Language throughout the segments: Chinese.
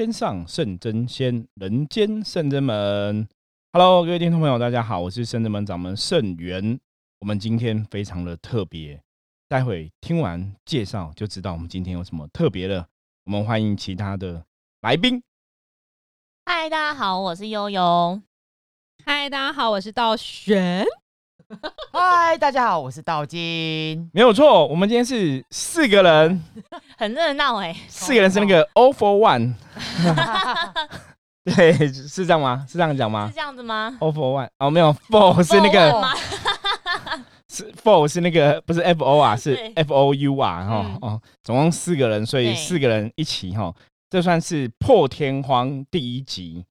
天上圣真仙，人间圣真门。Hello，各位听众朋友，大家好，我是圣真门掌门圣元。我们今天非常的特别，待会听完介绍就知道我们今天有什么特别的。我们欢迎其他的来宾。嗨，大家好，我是悠悠。嗨，大家好，我是道玄。嗨，大家好，我是道金。没有错，我们今天是四个人，很热闹哎。四个人是那个 All for One，对，是这样吗？是这样讲吗？是这样子吗？All for One，哦，没有，Four 是那个，是 Four 是那个，不是 F O 啊，是 F O U 啊，哈哦，总共四个人，所以四个人一起哈，这算是破天荒第一集，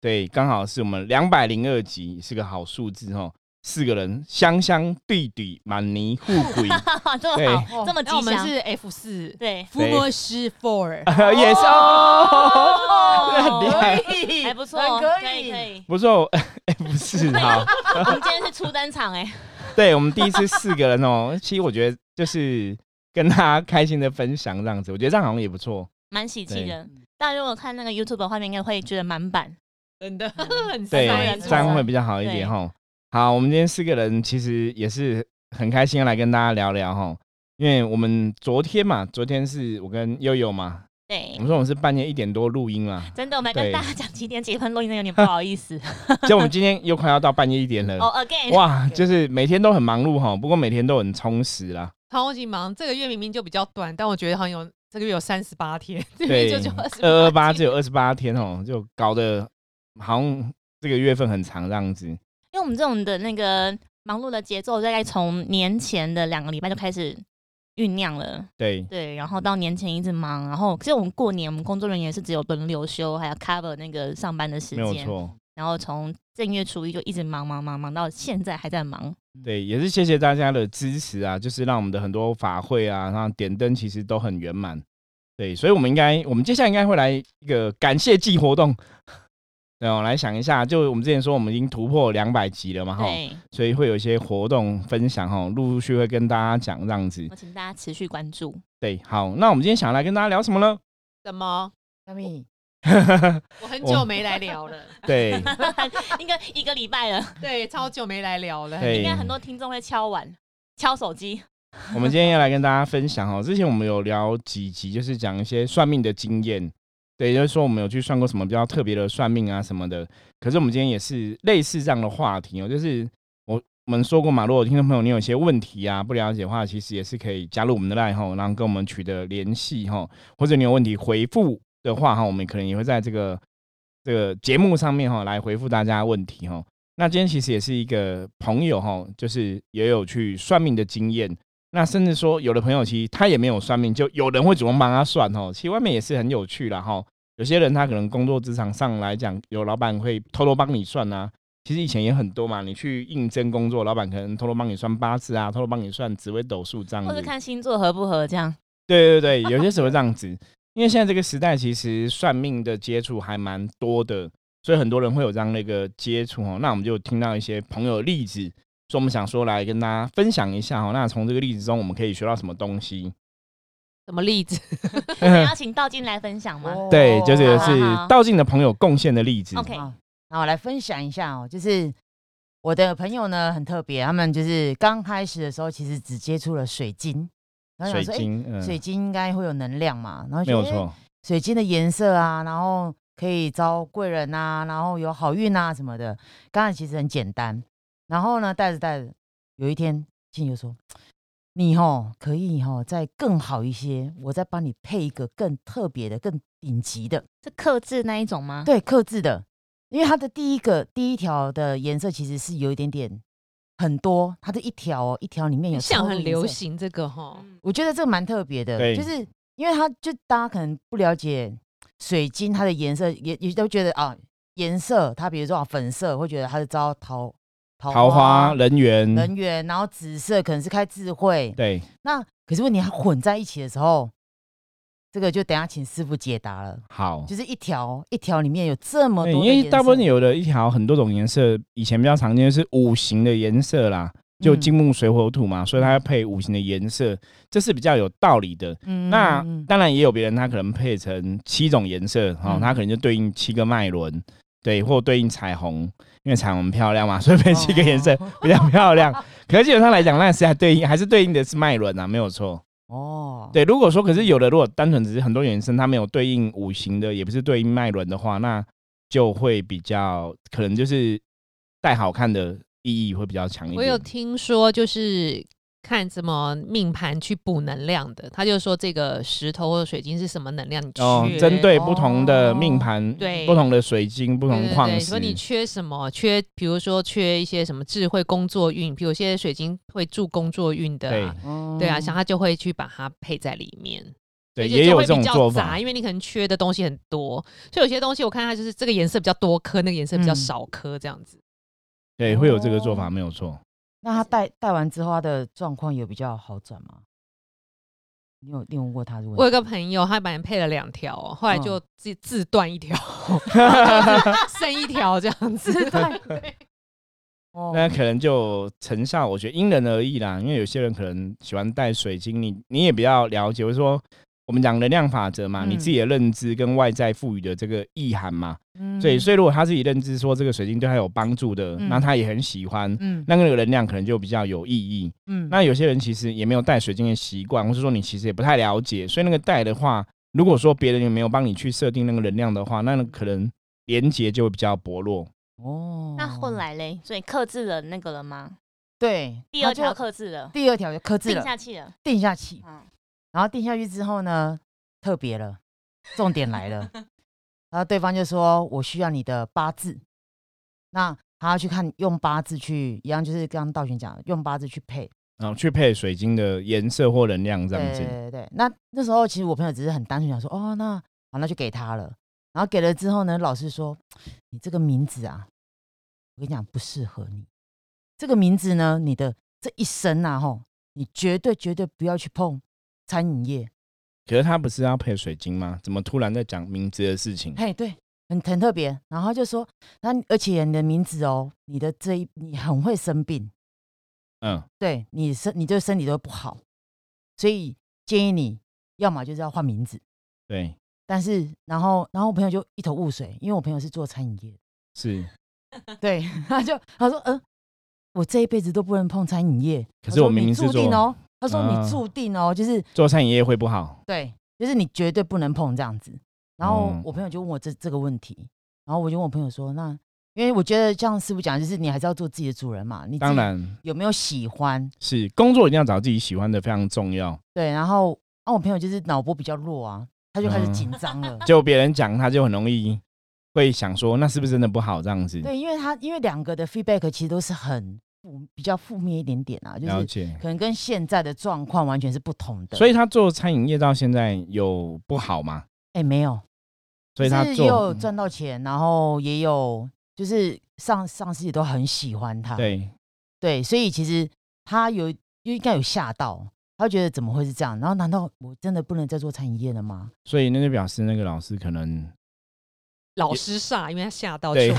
对，刚好是我们两百零二集，是个好数字哈。四个人，香香弟弟，满泥富贵，这么好，这么吉祥。我们是 F 四，对，福摩斯 Four，也是哦，很厉害，还不错，可以。可以，不错，F 四 好。我们今天是初登场哎，对，我们第一次四个人哦，其实我觉得就是跟大家开心的分享这样子，我觉得这样好像也不错，蛮喜气的。大家如果看那个 YouTube 的画面，应该会觉得满版，真的，对，这样会比较好一点哈。好，我们今天四个人其实也是很开心要来跟大家聊聊哈，因为我们昨天嘛，昨天是我跟悠悠嘛，对，我们说我们是半夜一点多录音嘛，真的，我们跟大家讲几点几分录音，有点不好意思。就我们今天又快要到半夜一点了，哦，again，哇，就是每天都很忙碌哈，不过每天都很充实啦，超级忙。这个月明明就比较短，但我觉得好像有这个月有三十八天，对，就就二二八只有二十八天哦，就搞得好像这个月份很长这样子。我们这种的那个忙碌的节奏，大概从年前的两个礼拜就开始酝酿了。对对，然后到年前一直忙，然后其实我们过年，我们工作人员是只有轮流休，还要 cover 那个上班的时间。没有错。然后从正月初一就一直忙忙忙忙到现在还在忙。对，也是谢谢大家的支持啊，就是让我们的很多法会啊，然后点灯其实都很圆满。对，所以我们应该，我们接下来应该会来一个感谢季活动。对，我来想一下，就我们之前说，我们已经突破两百集了嘛，哈，所以会有一些活动分享，哈，陆陆续会跟大家讲这样子。我请大家持续关注。对，好，那我们今天想要来跟大家聊什么呢？什么？小米，我 很久没来聊了。对，应该一个礼拜了。对，超久没来聊了。应该很多听众会敲碗、敲手机。我们今天要来跟大家分享，哦，之前我们有聊几集，就是讲一些算命的经验。对，就是说我们有去算过什么比较特别的算命啊什么的。可是我们今天也是类似这样的话题哦，就是我我们说过嘛，如果听众朋友你有一些问题啊不了解的话，其实也是可以加入我们的 line 哈，然后跟我们取得联系哈，或者你有问题回复的话哈，我们可能也会在这个这个节目上面哈来回复大家问题哈。那今天其实也是一个朋友哈，就是也有去算命的经验。那甚至说，有的朋友其实他也没有算命，就有人会主动帮他算哦。其实外面也是很有趣啦哈。有些人他可能工作职场上来讲，有老板会偷偷帮你算啊。其实以前也很多嘛，你去应征工作，老板可能偷偷帮你算八字啊，偷偷帮你算紫微斗数这样子，或者看星座合不合这样。对对对，有些时候这样子，因为现在这个时代其实算命的接触还蛮多的，所以很多人会有这样的一个接触哦。那我们就听到一些朋友的例子。所以我们想说来跟大家分享一下哦，那从这个例子中我们可以学到什么东西？什么例子？要请道静来分享吗？对，就是是道静的朋友贡献的例子。OK，那我来分享一下哦，就是我的朋友呢很特别，他们就是刚开始的时候其实只接触了水晶，然后水晶，水晶应该会有能量嘛，然后没有错，水晶的颜色啊，然后可以招贵人啊，然后有好运啊什么的，刚才其实很简单。然后呢，带着带着，有一天，静就说：“你吼可以吼再更好一些，我再帮你配一个更特别的、更顶级的，是刻字那一种吗？”对，刻字的，因为它的第一个第一条的颜色其实是有一点点很多，它的一条哦一条里面有像很流行这个哈，我觉得这个蛮特别的，就是因为它就大家可能不了解水晶它的颜色，也也都觉得啊颜色，它比如说啊粉色会觉得它是招桃。桃花人缘，人缘，然后紫色可能是开智慧。对，那可是问题它混在一起的时候，这个就等下请师傅解答了。好，就是一条一条里面有这么多，因为大部分有的一条很多种颜色，以前比较常见是五行的颜色啦。就嗯金木水火土嘛，所以它要配五行的颜色，这是比较有道理的。嗯那当然也有别人，他可能配成七种颜色，哦，嗯他可能就对应七个脉轮，对，或对应彩虹，因为彩虹很漂亮嘛，所以配七个颜色哦比较漂亮。可是基本上来讲，那是还对应还是对应的是脉轮啊，没有错。哦，对，如果说可是有的，如果单纯只是很多原生，它没有对应五行的，也不是对应脉轮的话，那就会比较可能就是带好看的意义会比较强一点我有点。听说，就是看什么命盘去补能量的，他就说这个石头或者水晶是什么能量，你缺。哦，针对不同的命盘、对不同的水晶、不同矿对对，说你，缺什么？缺，比如说缺一些什么智慧工作运，比如有些水晶会助工作运的、对啊，哦对啊，像他就会去把它配在里面。对，也有这种做法。因为你可能缺的东西很多，所以有些东西我看它就是这个颜色比较多颗，那个颜色比较嗯少颗这样子。对，会有这个做哦法，没有错。那他戴戴完之后，他的状况有比较好转吗？你有你有问过他的问题？我有个朋友，他本来配了两条哦，后来就嗯自自断一条，剩一条这样子。对 哦那可能就成效，我觉得因人而异啦。因为有些人可能喜欢戴水晶，你你也比较了解，或者说我们讲能量法则嘛，你嗯自己的认知跟外在赋予的这个意涵嘛。嗯所以，所以如果他自己认知说这个水晶对他有帮助的，嗯那他也很喜欢，嗯那个能量可能就比较有意义。嗯那有些人其实也没有戴水晶的习惯，或是说你其实也不太了解，所以那个戴的话，如果说别人也没有帮你去设定那个能量的话，那可能连接就会比较薄弱。哦，那后来嘞，所以克制了那个了吗？对第二条克制了，第二条就克制定了，下去了。定下去，嗯，然后定下去之后呢，特别了，重点来了，然后对方就说：“我需要你的八字。”那他要去看用八字去，一样就是刚刚道玄讲的，用八字去配。然后去配水晶的颜色或能量这样子对。对对，那那时候其实我朋友只是很单纯想说：“哦，那好，那就给他了。”然后给了之后呢，老师说：“你这个名字啊，我跟你讲不适合你。这个名字呢，你的这一生啊，吼，你绝对绝对不要去碰餐饮业。”可是他不是要配水晶吗？怎么突然在讲名字的事情？嘿，对，很很特别。然后就说，那而且你的名字哦，你的这一你很会生病，嗯，对你身你这个身体都不好，所以建议你要么就是要换名字。对，但是然后然后我朋友就一头雾水，因为我朋友是做餐饮业的，是。对，他就他说，嗯、我这一辈子都不能碰餐饮业。可是我明明是做哦，他说啊你注定哦，就是做餐饮业会不好。对，就是你绝对不能碰这样子。然后嗯我朋友就问我这这个问题，然后我就问我朋友说，那因为我觉得像师傅讲，就是你还是要做自己的主人嘛，你当然有没有喜欢？是工作一定要找自己喜欢的，非常重要。对，然后啊，我朋友就是脑波比较弱啊，他就开始嗯紧张了。就别人讲，他就很容易会想说，那是不是真的不好这样子？对，因为他因为两个的 feedback 其实都是很负比较负面一点点啊，就是解。可能跟现在的状况完全是不同的。所以他做餐饮业到现在有不好吗？哎没有，所以他就是也有做赚到钱，然后也有就是上上司也都很喜欢他。对对，所以其实他有又应该有吓到，他觉得怎么会是这样？然后难道我真的不能再做餐饮业了吗？所以那就表示那个老师可能老师煞，因为他吓到对球，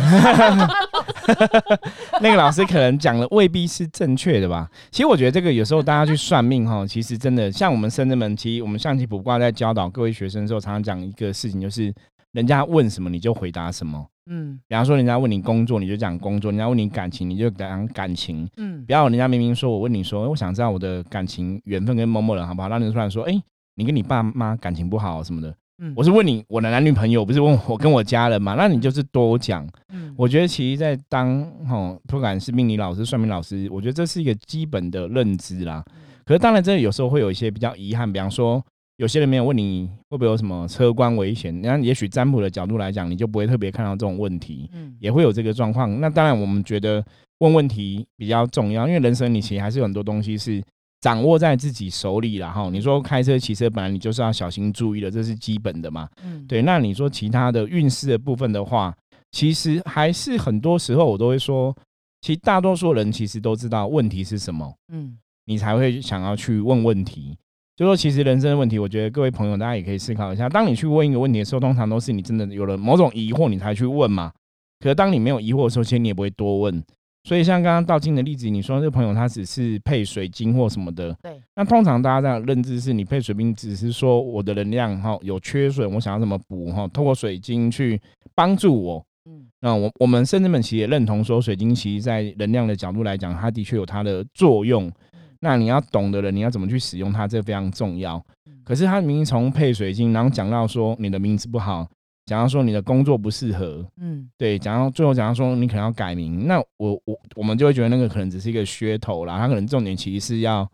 那个老师可能讲的未必是正确的吧。其实我觉得这个有时候大家去算命哈，其实真的像我们深圳门，其实我们象棋卜卦在教导各位学生的时候，常常讲一个事情，就是人家问什么你就回答什么。嗯比方说，人家问你工作，你就讲工作；人家问你感情，你就讲感情。嗯不要人家明明说我问你说，我想知道我的感情缘分跟某某人好不好，让你突然说，哎、你跟你爸妈感情不好什么的。嗯我是问你我的男女朋友，不是问我跟我家人嘛？那你就是多讲。嗯我觉得其实，在当吼，不管是命理老师、算命老师，我觉得这是一个基本的认知啦。可是当然，这有时候会有一些比较遗憾，比方说，有些人没有问你会不会有什么车关危险，那也许占卜的角度来讲，你就不会特别看到这种问题，嗯也会有这个状况。那当然，我们觉得问问题比较重要，因为人生你其实还是有很多东西是掌握在自己手里了。哈。你说开车、骑车，本来你就是要小心注意的，这是基本的嘛。嗯对，那你说其他的运势的部分的话，其实还是很多时候我都会说，其实大多数人其实都知道问题是什么，嗯你才会想要去问问题。就说其实人生的问题，我觉得各位朋友大家也可以思考一下。当你去问一个问题的时候，通常都是你真的有了某种疑惑，你才去问嘛。可是当你没有疑惑的时候，其实你也不会多问，所以像刚刚道金的例子，你说这个朋友他只是配水晶或什么的，对，那通常大家这样认知是你配水晶只是说我的能量哈有缺损，我想要怎么补哈，透过水晶去帮助我。嗯那我我们甚至们其实也认同说，水晶其实在能量的角度来讲，它的确有它的作用。那你要懂的人，你要怎么去使用它，这非常重要。可是他明明从配水晶，然后讲到说你的名字不好，讲到说你的工作不适合，嗯，对，假如最后假如说你可能要改名，那我我我们就会觉得那个可能只是一个噱头啦，他可能重点其实是要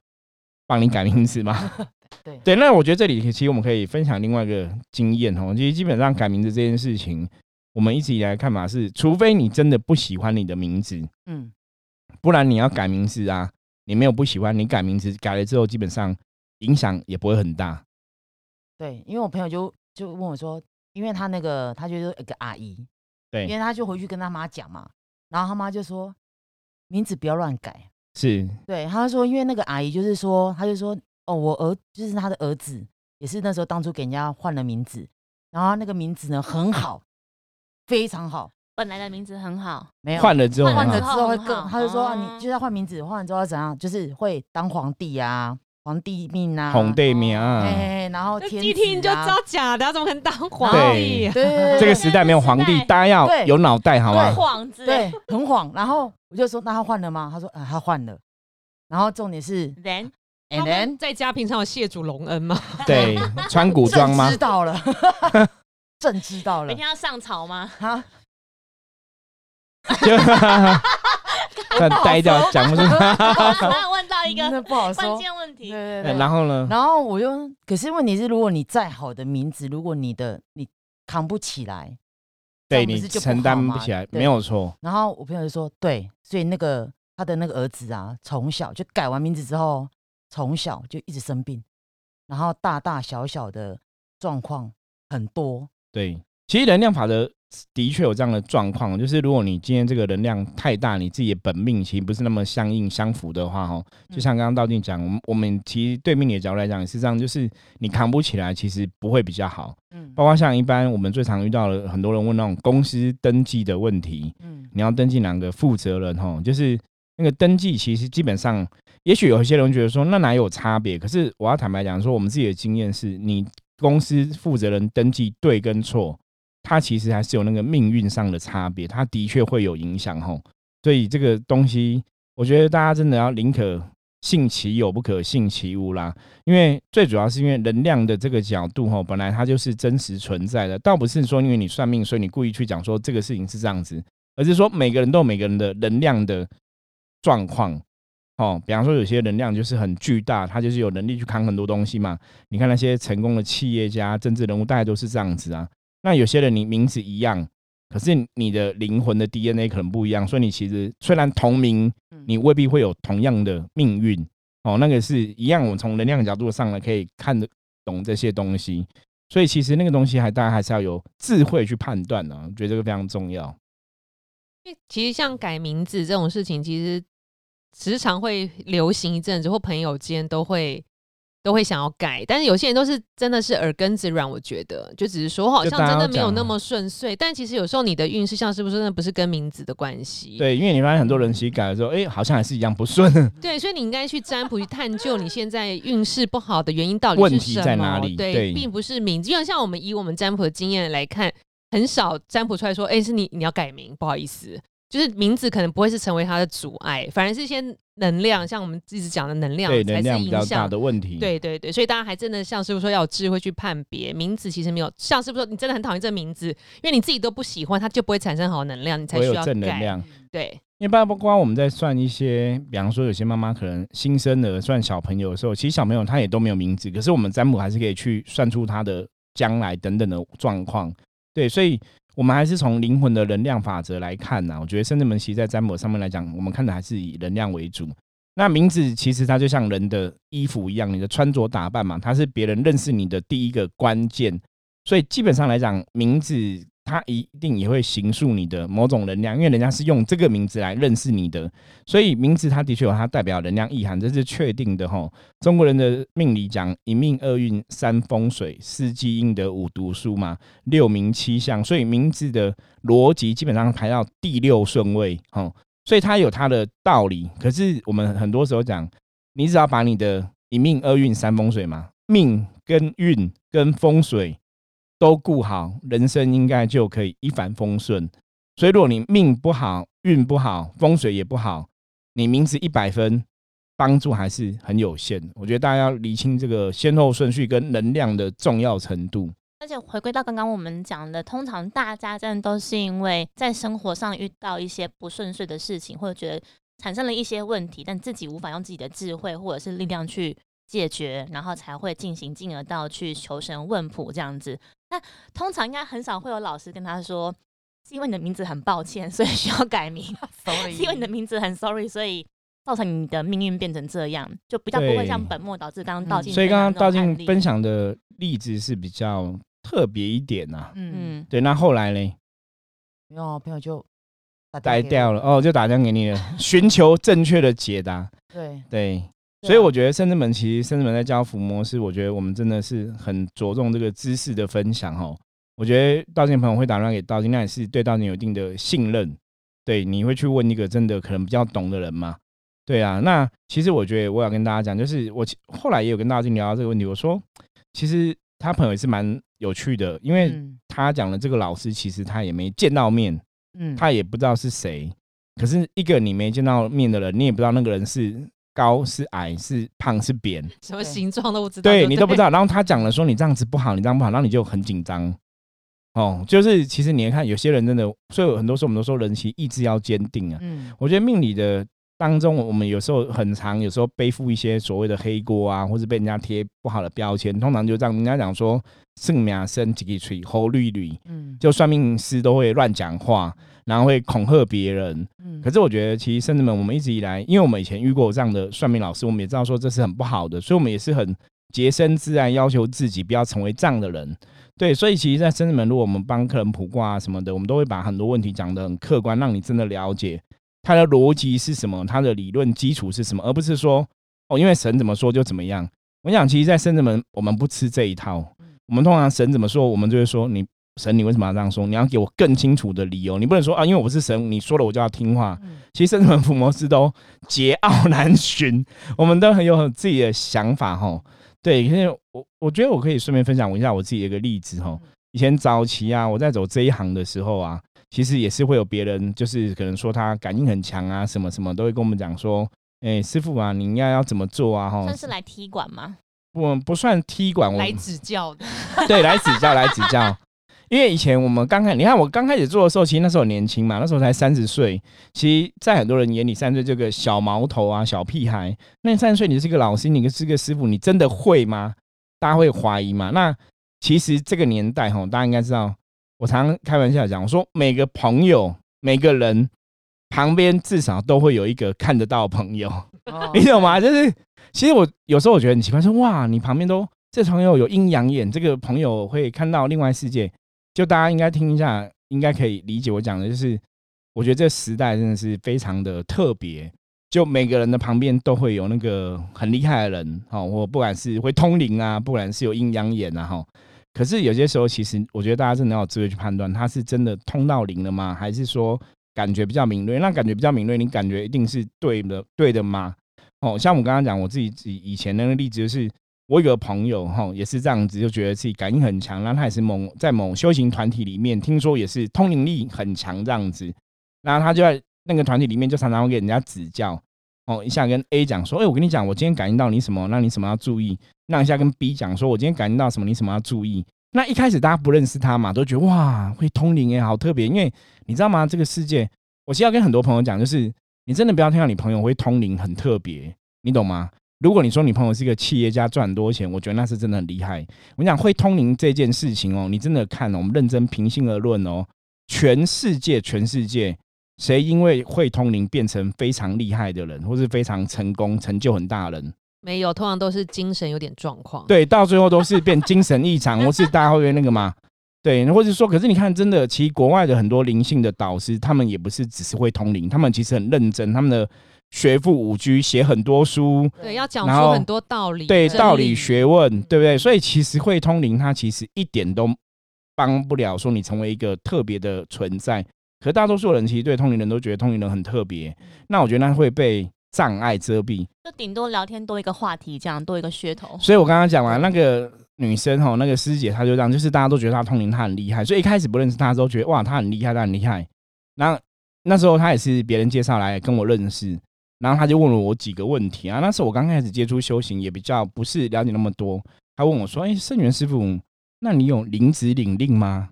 帮你改名字嘛。对对，那我觉得这里其实我们可以分享另外一个经验哦，其实基本上改名字这件事情，我们一直以来看法是，除非你真的不喜欢你的名字，嗯，不然你要改名字啊，你没有不喜欢，你改名字改了之后，基本上影响也不会很大。对，因为我朋友就就问我说，因为他那个他就是一个阿姨，对。因为他就回去跟他妈讲嘛，然后他妈就说名字不要乱改，是，对，他说因为那个阿姨就是说，他就说哦，我儿就是他的儿子，也是那时候当初给人家换了名字，然后那个名字呢很好，非常好，本来的名字很好，没有换了之后换了之后会更，他就说、你就是要换名字，换完之后要怎样，就是会当皇帝啊，皇帝命啊，皇帝命啊，哎，然后天一听就知道假的，怎么可能当皇帝？对这个时代没有皇帝，大家要有脑袋好吗？对，很晃。然后我就说那他换了吗？他说啊他换了。然后重点是人他，and then 在家平常有谢主隆恩吗？对，穿古装吗知？道了，朕知道了每天要上朝吗？哈，就 但呆掉讲不出。我有问到一个那不好关说。键问题，对对对。然后呢？然后我又，可是问题是，如果你再好的名字，如果你的你扛不起来，这对你不是就不承担不起来，对没有错。然后我朋友就说，对，所以那个他的那个儿子啊，从小就改完名字之后，从小就一直生病，然后大大小小的状况很多。对，其实能量法则的确有这样的状况，就是如果你今天这个能量太大，你自己的本命其实不是那么相应相符的话，哈，就像刚刚道静讲，我们我们其实对命理的角度来讲也是这样，就是你扛不起来，其实不会比较好。嗯包括像一般我们最常遇到的，很多人问那种公司登记的问题，嗯你要登记两个负责人哈，就是那个登记，其实基本上，也许有一些人觉得说那哪有差别？可是我要坦白讲说，我们自己的经验是，你公司负责人登记对跟错，它其实还是有那个命运上的差别，它的确会有影响吼。所以这个东西，我觉得大家真的要宁可信其有，不可信其无啦。因为最主要是因为能量的这个角度吼，本来它就是真实存在的，倒不是说因为你算命，所以你故意去讲说这个事情是这样子。而是说每个人都有每个人的能量的状况。哦，比方说有些能量就是很巨大，他就是有能力去扛很多东西嘛。你看那些成功的企业家、政治人物，大概都是这样子啊。那有些人你名字一样，可是你的灵魂的 DNA 可能不一样，所以你其实虽然同名，嗯你未必会有同样的命运。哦，那个是一样，我从能量角度上来可以看得懂这些东西。所以其实那个东西还大家还是要有智慧去判断呢、我觉得这个非常重要。因为其实像改名字这种事情，其实时常会流行一阵子，或朋友间都会都会想要改，但是有些人都是真的是耳根子软，我觉得就只是说好像真的没有那么顺遂，但其实有时候你的运势像是不是真的不是跟名字的关系？对，因为你发现很多人其实改了之后，哎、好像还是一样不顺。对，所以你应该去占卜去探究你现在运势不好的原因到底问题是什么，在哪里对，对并不是名字，因为像我们以我们占卜的经验来看，很少占卜出来说，哎、是你你要改名，不好意思。就是名字可能不会是成为他的阻碍，反而是一些能量，像我们一直讲的能量对，能量比较大影响的问题。对对对，所以大家还真的像师傅说要有智慧去判别名字，其实没有像师傅说你真的很讨厌这个名字，因为你自己都不喜欢，它就不会产生好能量，你才会有需要改。正能量。对，因为包包括我们在算一些，比方说有些妈妈可能新生儿算小朋友的时候，其实小朋友他也都没有名字，可是我们占卜还是可以去算出他的将来等等的状况。对，所以我们还是从灵魂的能量法则来看呐、我觉得圣至门其实在占卜上面来讲，我们看的还是以能量为主。那名字其实它就像人的衣服一样，你的穿着打扮嘛，它是别人认识你的第一个关键。所以基本上来讲，名字它一定也会形塑你的某种能量，因为人家是用这个名字来认识你的，所以名字它的确有它代表能量意涵，这是确定的哈。中国人的命理讲一命二运三风水四积阴德五读书嘛，六名七相，所以名字的逻辑基本上排到第六顺位哈。所以它有它的道理。可是我们很多时候讲，你只要把你的一命二运三风水嘛，命跟运跟风水都顾好，人生应该就可以一帆风顺。所以如果你命不好，运不好，风水也不好，你名字一百分，帮助还是很有限。我觉得大家要理清这个先后顺序跟能量的重要程度。而且回归到刚刚我们讲的，通常大家真的都是因为在生活上遇到一些不顺遂的事情，或者觉得产生了一些问题，但自己无法用自己的智慧或者是力量去解决，然后才会进行进而到去求神问卜这样子。那通常应该很少会有老师跟他说，是因为你的名字很抱歉，所以需要改名；是因为你的名字很 sorry，所以造成你的命运变成这样，就比较不会像本末倒置。刚刚道静，所以刚刚道静分享享的例子是比较。特别一点呐，嗯，对，那后来呢？没有朋友就呆掉了，哦，就打电话给你了，寻求正确的解答。对对，所以我觉得深圳门其实深圳门在教抚模式，我觉得我们真的是很着重这个知识的分享哦。我觉得道静朋友会打电话给道静，那也是对道静有一定的信任。对，你会去问一个真的可能比较懂的人吗？对啊，那其实我觉得我要跟大家讲，就是我后来也有跟道静聊到这个问题，我说其实。他朋友也是蛮有趣的，因为他讲的这个老师其实他也没见到面，嗯，他也不知道是谁。可是一个你没见到面的人，你也不知道那个人是高是矮是胖是扁，什么形状都不知道，对你都不知道。然后他讲了说你这样子不好，你这样不好，然后你就很紧张。哦，就是其实你看有些人真的，所以很多时候我们都说人其实意志要坚定啊。嗯，我觉得命理的。当中，我们有时候很长，有时候背负一些所谓的黑锅啊，或者被人家贴不好的标签，通常就这样。人家讲说圣命生几个吹猴绿绿，嗯，就算命师都会乱讲话，然后会恐吓别人。嗯，可是我觉得其实甚至们，我们一直以来，因为我们以前遇过这样的算命老师，我们也知道说这是很不好的，所以我们也是很洁身自爱，要求自己不要成为这样的人。对，所以其实，在深圳门，如果我们帮客人卜卦啊什么的，我们都会把很多问题讲得很客观，让你真的了解。他的逻辑是什么？他的理论基础是什么？而不是说哦，因为神怎么说就怎么样。我想，其实，在圣子门，我们不吃这一套。我们通常神怎么说，我们就会说：你神，你为什么要这样说？你要给我更清楚的理由。你不能说啊，因为我不是神，你说了我就要听话。其实，圣子门伏魔师都桀骜难驯，我们都很有自己的想法哈。对，因为我我觉得我可以顺便分享一下我自己的一个例子哈。以前早期啊，我在走这一行的时候啊。其实也是会有别人，就是可能说他感应很强啊，什么什么都会跟我们讲说，哎，师傅啊，你应该要怎么做啊？哈，算是来踢馆吗？不，不算踢馆，来指教的。对，来指教，来指教。因为以前我们刚开，你看我刚开始做的时候，其实那时候年轻嘛，那时候才三十岁。其实，在很多人眼里，三十岁这个小毛头啊，小屁孩。那三十岁，你是个老师，你是个师傅，你真的会吗？大家会怀疑嘛？那其实这个年代哈，大家应该知道。我常开玩笑讲，我说每个朋友、每个人旁边至少都会有一个看得到朋友，你懂吗？就是其实我有时候我觉得很奇怪，说哇，你旁边都这朋友有阴阳眼，这个朋友会看到另外世界，就大家应该听一下，应该可以理解我讲的，就是我觉得这时代真的是非常的特别，就每个人的旁边都会有那个很厉害的人，哈，我不管是会通灵啊，不管是有阴阳眼啊，哈。可是有些时候，其实我觉得大家真的要有智慧去判断，他是真的通到灵了吗？还是说感觉比较敏锐？那感觉比较敏锐，你感觉一定是对的，对的吗？哦，像我刚刚讲我自己以以前那个例子，就是我有个朋友哈，也是这样子，就觉得自己感应很强，然后他也是某在某修行团体里面，听说也是通灵力很强这样子，然后他就在那个团体里面，就常常会给人家指教。哦，一下跟 A 讲说，哎，我跟你讲，我今天感应到你什么，那你什么要注意？那一下跟 B 讲说，我今天感应到什么，你什么要注意？那一开始大家不认识他嘛，都觉得哇，会通灵也好特别。因为你知道吗？这个世界，我现在跟很多朋友讲，就是你真的不要听到你朋友会通灵很特别，你懂吗？如果你说你朋友是一个企业家赚很多钱，我觉得那是真的很厉害。我讲会通灵这件事情哦，你真的看，哦我们认真平心而论哦，全世界，全世界。谁因为会通灵变成非常厉害的人，或是非常成功、成就很大的人？没有，通常都是精神有点状况。对，到最后都是变精神异常，或是大家会那个嘛？对，或者说，可是你看，真的，其实国外的很多灵性的导师，他们也不是只是会通灵，他们其实很认真，他们的学富五居，写很多书，对，要讲出很多道理，对，道理学问，对不对？所以其实会通灵，它其实一点都帮不了说你成为一个特别的存在。可大多数人其实对通灵人都觉得通灵人很特别，那我觉得那会被障碍遮蔽。就顶多聊天多一个话题，这样多一个噱头。所以我刚刚讲完那个女生哈，那个师姐她就这样，就是大家都觉得她通灵，她很厉害，所以一开始不认识她的时候，觉得哇，她很厉害，她很厉害。然后那时候她也是别人介绍来跟我认识，然后他就问了我几个问题啊。那时候我刚开始接触修行，也比较不是了解那么多。他问我说：“哎，圣元师傅，那你有灵子领令吗？”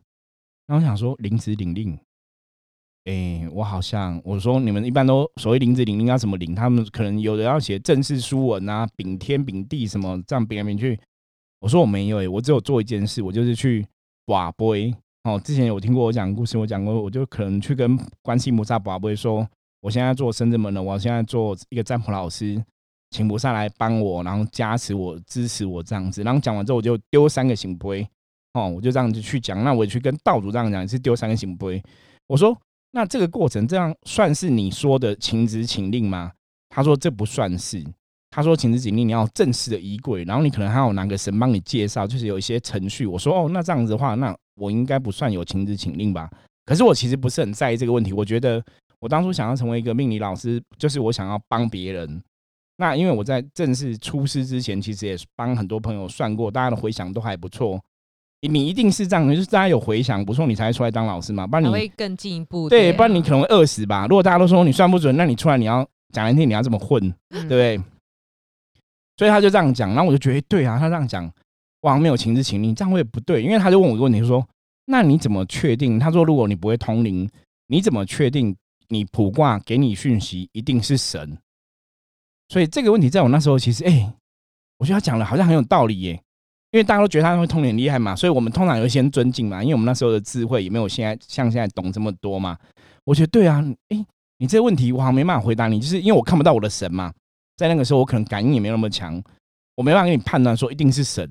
然后我想说灵子领令。哎，我好像我说你们一般都所谓林子领令要怎么领？他们可能有的要写正式书文啊，禀天禀地什么这样禀来禀去。我说我没有哎，我只有做一件事，我就是去把杯。哦，之前有听过我讲故事，我讲过，我就可能去跟观世菩萨把杯，说我现在做深圳门了，我现在做一个占卜老师，请菩萨来帮我，然后加持我、支持我这样子。然后讲完之后，我就丢三个行杯。哦，我就这样子去讲。那我也去跟道主这样讲，是丢三个行杯。我说。那这个过程，这样算是你说的请旨请令吗？他说这不算是。他说请旨请令你要正式的衣柜，然后你可能还有哪个神帮你介绍，就是有一些程序。我说哦，那这样子的话，那我应该不算有请旨请令吧？可是我其实不是很在意这个问题。我觉得我当初想要成为一个命理老师，就是我想要帮别人。那因为我在正式出师之前，其实也帮很多朋友算过，大家的回想都还不错。你一定是这样，就是大家有回想不错，你才会出来当老师嘛。不然你会更进一步。对，不然你可能会饿死吧。如果大家都说你算不准，那你出来你要讲难听，你要这么混，对不对？所以他就这样讲，然后我就觉得对啊，他这样讲，哇没有情之情理，这样会不对。因为他就问我一个问题，说：那你怎么确定？他说如果你不会通灵，你怎么确定你卜卦给你讯息一定是神？所以这个问题在我那时候其实，哎，我觉得他讲的好像很有道理耶。因为大家都觉得他会通灵厉害嘛，所以我们通常有先尊敬嘛。因为我们那时候的智慧也没有现在像现在懂这么多嘛。我觉得对啊，哎，你这个问题我好像没办法回答你，就是因为我看不到我的神嘛。在那个时候，我可能感应也没有那么强，我没办法给你判断说一定是神。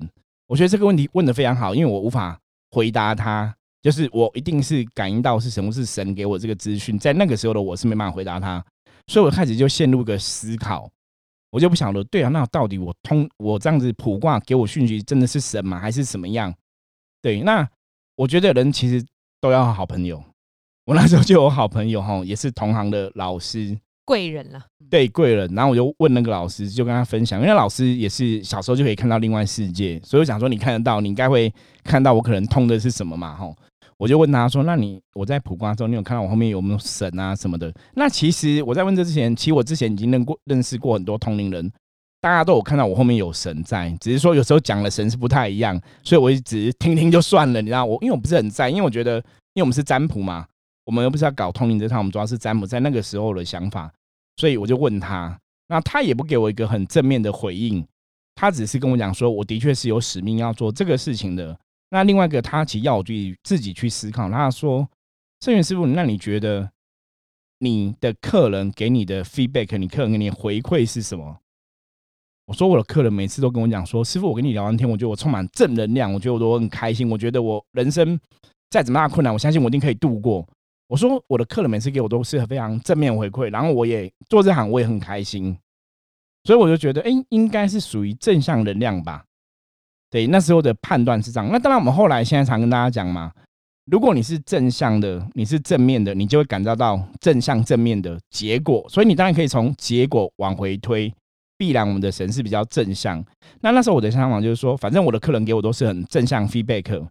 我觉得这个问题问的非常好，因为我无法回答他，就是我一定是感应到是什么是神给我这个资讯，在那个时候的我是没办法回答他，所以我开始就陷入个思考。我就不晓得，对啊，那到底我通我这样子卜卦给我讯息，真的是神吗？还是什么样？对，那我觉得人其实都要好朋友。我那时候就有好朋友哈，也是同行的老师贵人了，对贵人。然后我就问那个老师，就跟他分享，因为老师也是小时候就可以看到另外世界，所以我想说，你看得到，你应该会看到我可能通的是什么嘛？吼。我就问他说：“那你我在普卦的时候，你有看到我后面有没有神啊什么的？”那其实我在问这之前，其实我之前已经认过认识过很多通灵人，大家都有看到我后面有神在，只是说有时候讲的神是不太一样，所以我一直听听就算了。你知道我，因为我不是很在，因为我觉得，因为我们是占卜嘛，我们又不是要搞通灵这套，我们主要是占卜，在那个时候的想法，所以我就问他，那他也不给我一个很正面的回应，他只是跟我讲说，我的确是有使命要做这个事情的。那另外一个，他其实要我自己自己去思考。他说：“圣元师傅，那你觉得你的客人给你的 feedback，你客人给你回馈是什么？”我说：“我的客人每次都跟我讲说，师傅，我跟你聊完天，我觉得我充满正能量，我觉得我都很开心，我觉得我人生再怎么大困难，我相信我一定可以度过。”我说：“我的客人每次给我都是非常正面回馈，然后我也做这行，我也很开心，所以我就觉得，哎，应该是属于正向能量吧。”对，那时候的判断是这样。那当然，我们后来现在常跟大家讲嘛，如果你是正向的，你是正面的，你就会感受到正向正面的结果。所以你当然可以从结果往回推，必然我们的神是比较正向。那那时候我的想法就是说，反正我的客人给我都是很正向 feedback，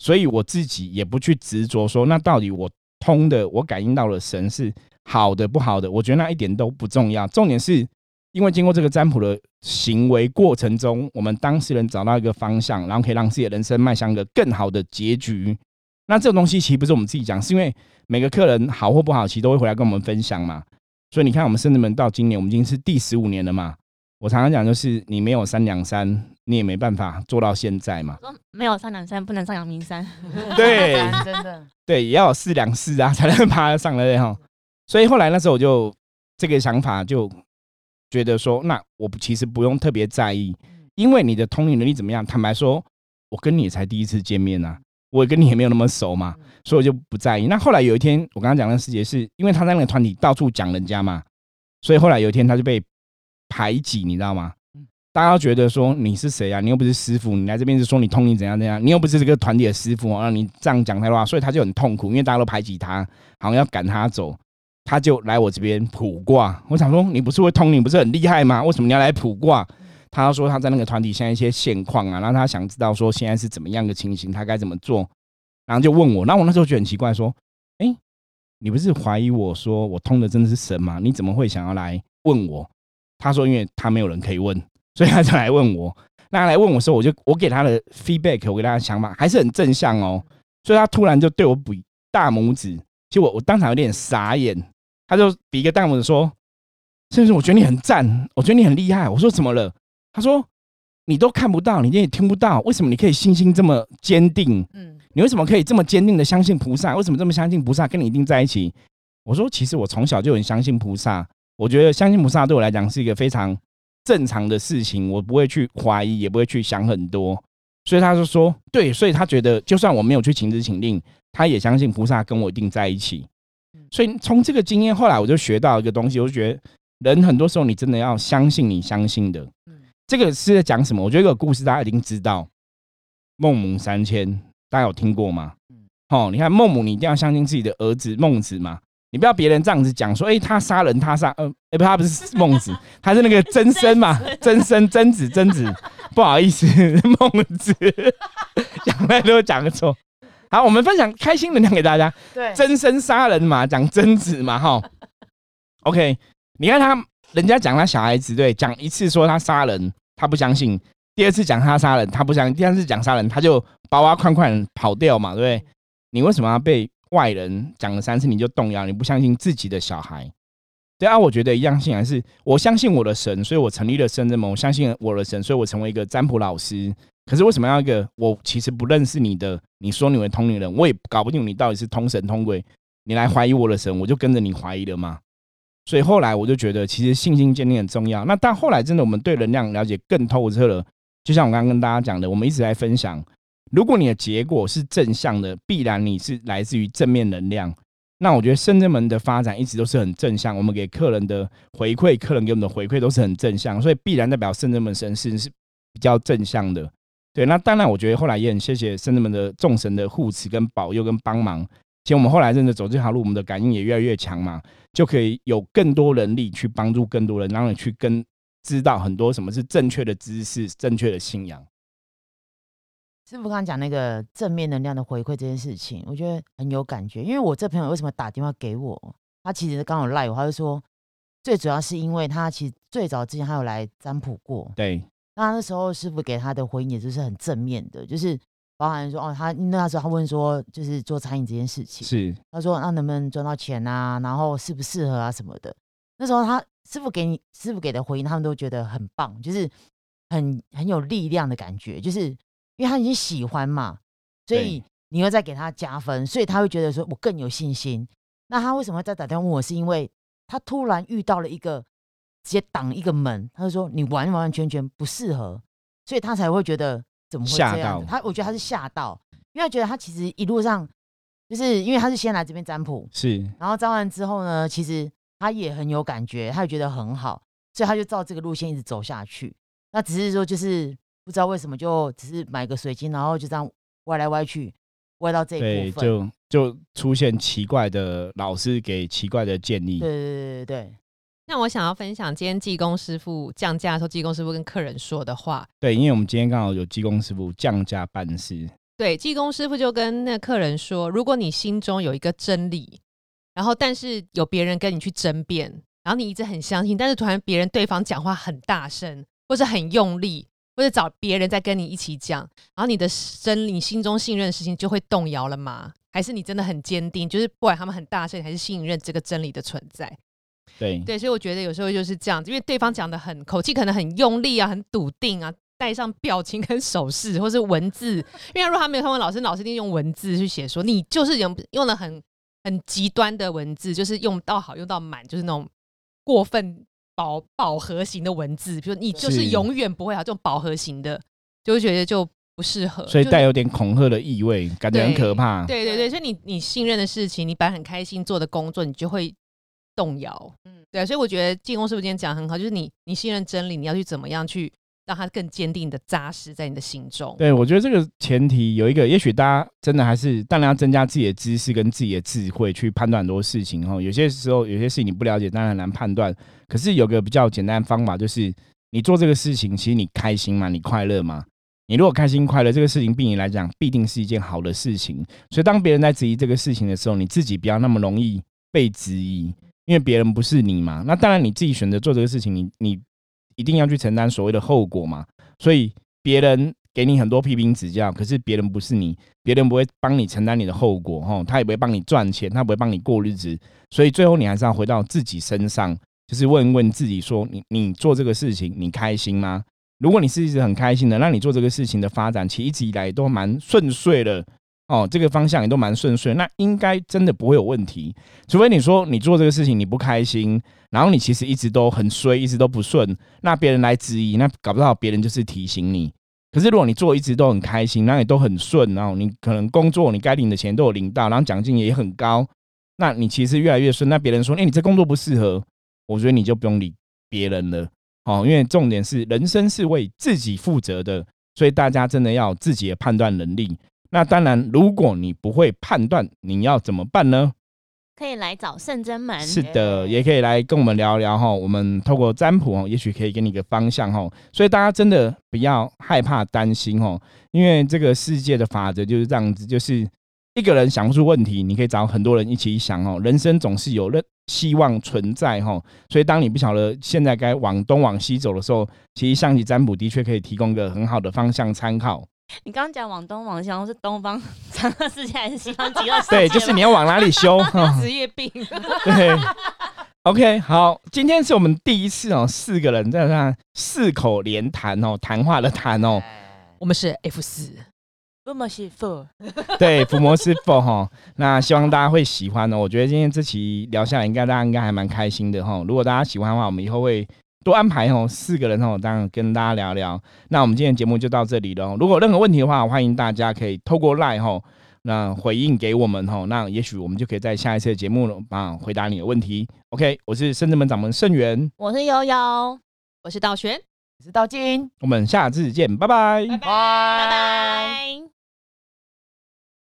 所以我自己也不去执着说，那到底我通的，我感应到了神是好的不好的？我觉得那一点都不重要，重点是。因为经过这个占卜的行为过程中，我们当事人找到一个方向，然后可以让自己的人生迈向一个更好的结局。那这种东西其实不是我们自己讲，是因为每个客人好或不好，其实都会回来跟我们分享嘛。所以你看，我们圣子们到今年，我们已经是第十五年了嘛。我常常讲，就是你没有三两三，你也没办法做到现在嘛。说没有三两三，不能上阳明山。对，真的，对，也要有四两四啊，才能爬得上来哈。所以后来那时候我就这个想法就。觉得说，那我其实不用特别在意，因为你的通灵能力怎么样？坦白说，我跟你才第一次见面啊，我跟你也没有那么熟嘛，所以我就不在意。那后来有一天，我刚刚讲的事情是因为他在那个团体到处讲人家嘛，所以后来有一天他就被排挤，你知道吗？大家都觉得说你是谁啊？你又不是师傅，你来这边是说你通灵怎样怎样，你又不是这个团体的师傅啊，你这样讲他的话，所以他就很痛苦，因为大家都排挤他，好像要赶他走，他就来我这边卜卦。我想说，你不是会通灵，不是很厉害吗？为什么你要来卜卦？他说他在那个团体现在一些现况啊，然后他想知道说现在是怎么样的情形，他该怎么做，然后就问我。那我那时候觉得很奇怪，说，哎，你不是怀疑我说我通的真的是神吗？你怎么会想要来问我？他说，因为他没有人可以问，所以他就来问我。那来问我时候，我就我给他的 feedback，我给他的想法还是很正向哦。所以他突然就对我比大拇指，其实我我当场有点傻眼。他就比一个大拇指说：“甚至我觉得你很赞，我觉得你很厉害。”我说：“怎么了？”他说：“你都看不到，你也听不到，为什么你可以信心这么坚定？嗯，你为什么可以这么坚定的相信菩萨？为什么这么相信菩萨跟你一定在一起？”我说：“其实我从小就很相信菩萨，我觉得相信菩萨对我来讲是一个非常正常的事情，我不会去怀疑，也不会去想很多。所以他就说：对，所以他觉得就算我没有去请旨请令，他也相信菩萨跟我一定在一起。所以从这个经验，后来我就学到一个东西，我就觉得人很多时候你真的要相信你相信的。”这个是在讲什么？我觉得这个故事大家已经知道，孟母三迁，大家有听过吗？哦，你看孟母，你一定要相信自己的儿子孟子嘛，你不要别人这样子讲说，哎，他杀人，他杀，呃，哎，不，他不是孟子，他是那个曾参嘛，曾参，曾子，曾子，不好意思，孟子，讲太多讲错。好，我们分享开心能量给大家。对，曾参杀人嘛，讲曾子嘛，哈。OK，你看他，人家讲他小孩子，对，讲一次说他杀人。他不相信，第二次讲他杀人，他不相信；第三次讲杀人，他就把哇快快跑掉嘛，对不对？你为什么要被外人讲了三次你就动摇？你不相信自己的小孩？对啊，我觉得一样性还是，我相信我的神，所以我成立了圣人盟；我相信我的神，所以我成为一个占卜老师。可是为什么要一个我其实不认识你的？你说你为通灵人，我也搞不定你到底是通神通鬼，你来怀疑我的神，我就跟着你怀疑了吗？所以后来我就觉得，其实信心建立很重要。那但后来真的，我们对能量了解更透彻了。就像我刚刚跟大家讲的，我们一直在分享，如果你的结果是正向的，必然你是来自于正面能量。那我觉得深圳门的发展一直都是很正向，我们给客人的回馈，客人给我们的回馈都是很正向，所以必然代表深圳门神是是比较正向的。对，那当然，我觉得后来也很谢谢深圳门的众神的护持、跟保佑、跟帮忙。其实我们后来真的走这条路，我们的感应也越来越强嘛，就可以有更多人力去帮助更多人，让你去跟知道很多什么是正确的知识、正确的信仰。师傅刚刚讲那个正面能量的回馈这件事情，我觉得很有感觉。因为我这朋友为什么打电话给我？他其实刚好赖我，他就说最主要是因为他其实最早之前他有来占卜过，对，那那时候师傅给他的回应也就是很正面的，就是。包含说哦，他那时候他问说，就是做餐饮这件事情，是他说那能不能赚到钱啊？然后适不适合啊什么的。那时候他师傅给你师傅给的回应，他们都觉得很棒，就是很很有力量的感觉，就是因为他已经喜欢嘛，所以你又再给他加分，所以他会觉得说我更有信心。那他为什么会再打电话问我？是因为他突然遇到了一个直接挡一个门，他就说你完完全全不适合，所以他才会觉得。怎么会这样？他我觉得他是吓到，因为他觉得他其实一路上就是因为他是先来这边占卜，是，然后占完之后呢，其实他也很有感觉，他也觉得很好，所以他就照这个路线一直走下去。那只是说就是不知道为什么就只是买个水晶，然后就这样歪来歪去，歪到这一部分，就就出现奇怪的老师给奇怪的建议。对对对对对。那我想要分享今天技工师傅降价的时候，技工师傅跟客人说的话。对，因为我们今天刚好有技工师傅降价办事。对，技工师傅就跟那客人说：，如果你心中有一个真理，然后但是有别人跟你去争辩，然后你一直很相信，但是突然别人对方讲话很大声，或是很用力，或者找别人在跟你一起讲，然后你的真理、心中信任的事情就会动摇了吗？还是你真的很坚定，就是不管他们很大声，还是信任这个真理的存在？对对，所以我觉得有时候就是这样子，因为对方讲的很口气，可能很用力啊，很笃定啊，带上表情跟手势，或是文字。因为如果他没有看过老师，老师一定用文字去写，说你就是用用了很很极端的文字，就是用到好用到满，就是那种过分饱饱和型的文字，比如你就是永远不会好这种饱和型的，就会觉得就不适合，所以带有点恐吓的意味，感觉很可怕。对对对，所以你你信任的事情，你本来很开心做的工作，你就会。动摇，嗯，对，所以我觉得进攻师傅今天讲很好，就是你你信任真理，你要去怎么样去让它更坚定的扎实在你的心中。对，我觉得这个前提有一个，也许大家真的还是当然要增加自己的知识跟自己的智慧去判断很多事情哈。有些时候有些事情你不了解，当然很难判断。可是有个比较简单的方法，就是你做这个事情，其实你开心吗？你快乐吗？你如果开心快乐，这个事情对你来讲必定是一件好的事情。所以当别人在质疑这个事情的时候，你自己不要那么容易被质疑，因为别人不是你嘛。那当然你自己选择做这个事情，你你一定要去承担所谓的后果嘛。所以别人给你很多批评指教，可是别人不是你，别人不会帮你承担你的后果，哈，他也不会帮你赚钱，他不会帮你过日子，所以最后你还是要回到自己身上，就是问问自己说，你你做这个事情，你开心吗？如果你是一直很开心的，那你做这个事情的发展，其实一直以来都蛮顺遂的，哦，这个方向也都蛮顺遂，那应该真的不会有问题，除非你说你做这个事情你不开心。然后你其实一直都很衰，一直都不顺，那别人来质疑，那搞不好别人就是提醒你。可是如果你做一直都很开心，那也都很顺，然后你可能工作你该领的钱都有领到，然后奖金也很高，那你其实越来越顺。那别人说，哎，你这工作不适合，我觉得你就不用理别人了，哦，因为重点是人生是为自己负责的，所以大家真的要自己的判断能力。那当然，如果你不会判断，你要怎么办呢？可以来找圣真门，是的，也可以来跟我们聊聊哈。我们透过占卜哦，也许可以给你一个方向哈。所以大家真的不要害怕、担心哦，因为这个世界的法则就是这样子，就是一个人想不出问题，你可以找很多人一起想哦。人生总是有任希望存在哈。所以当你不晓得现在该往东往西走的时候，其实象棋占卜的确可以提供一个很好的方向参考。你刚刚讲往东往西，是东方长乐世界还是西方极乐世界？对，就是你要往哪里修？职业病。对。OK，好，今天是我们第一次哦，四个人在那四口连谈哦，谈话的谈哦。我们是 F 四，福摩斯 Four。对，福摩斯 Four 哈。那希望大家会喜欢哦。我觉得今天这期聊下来，应该大家应该还蛮开心的哈。如果大家喜欢的话，我们以后会。多安排哦，四个人哦，当然跟大家聊聊。那我们今天节目就到这里了。如果有任何问题的话，欢迎大家可以透过 Line 哈，那回应给我们哈。那也许我们就可以在下一次的节目啊回答你的问题。OK，我是深圳门掌门盛元，我是悠悠，我是道玄，我是道金，我们下次见，拜拜，拜拜，拜拜。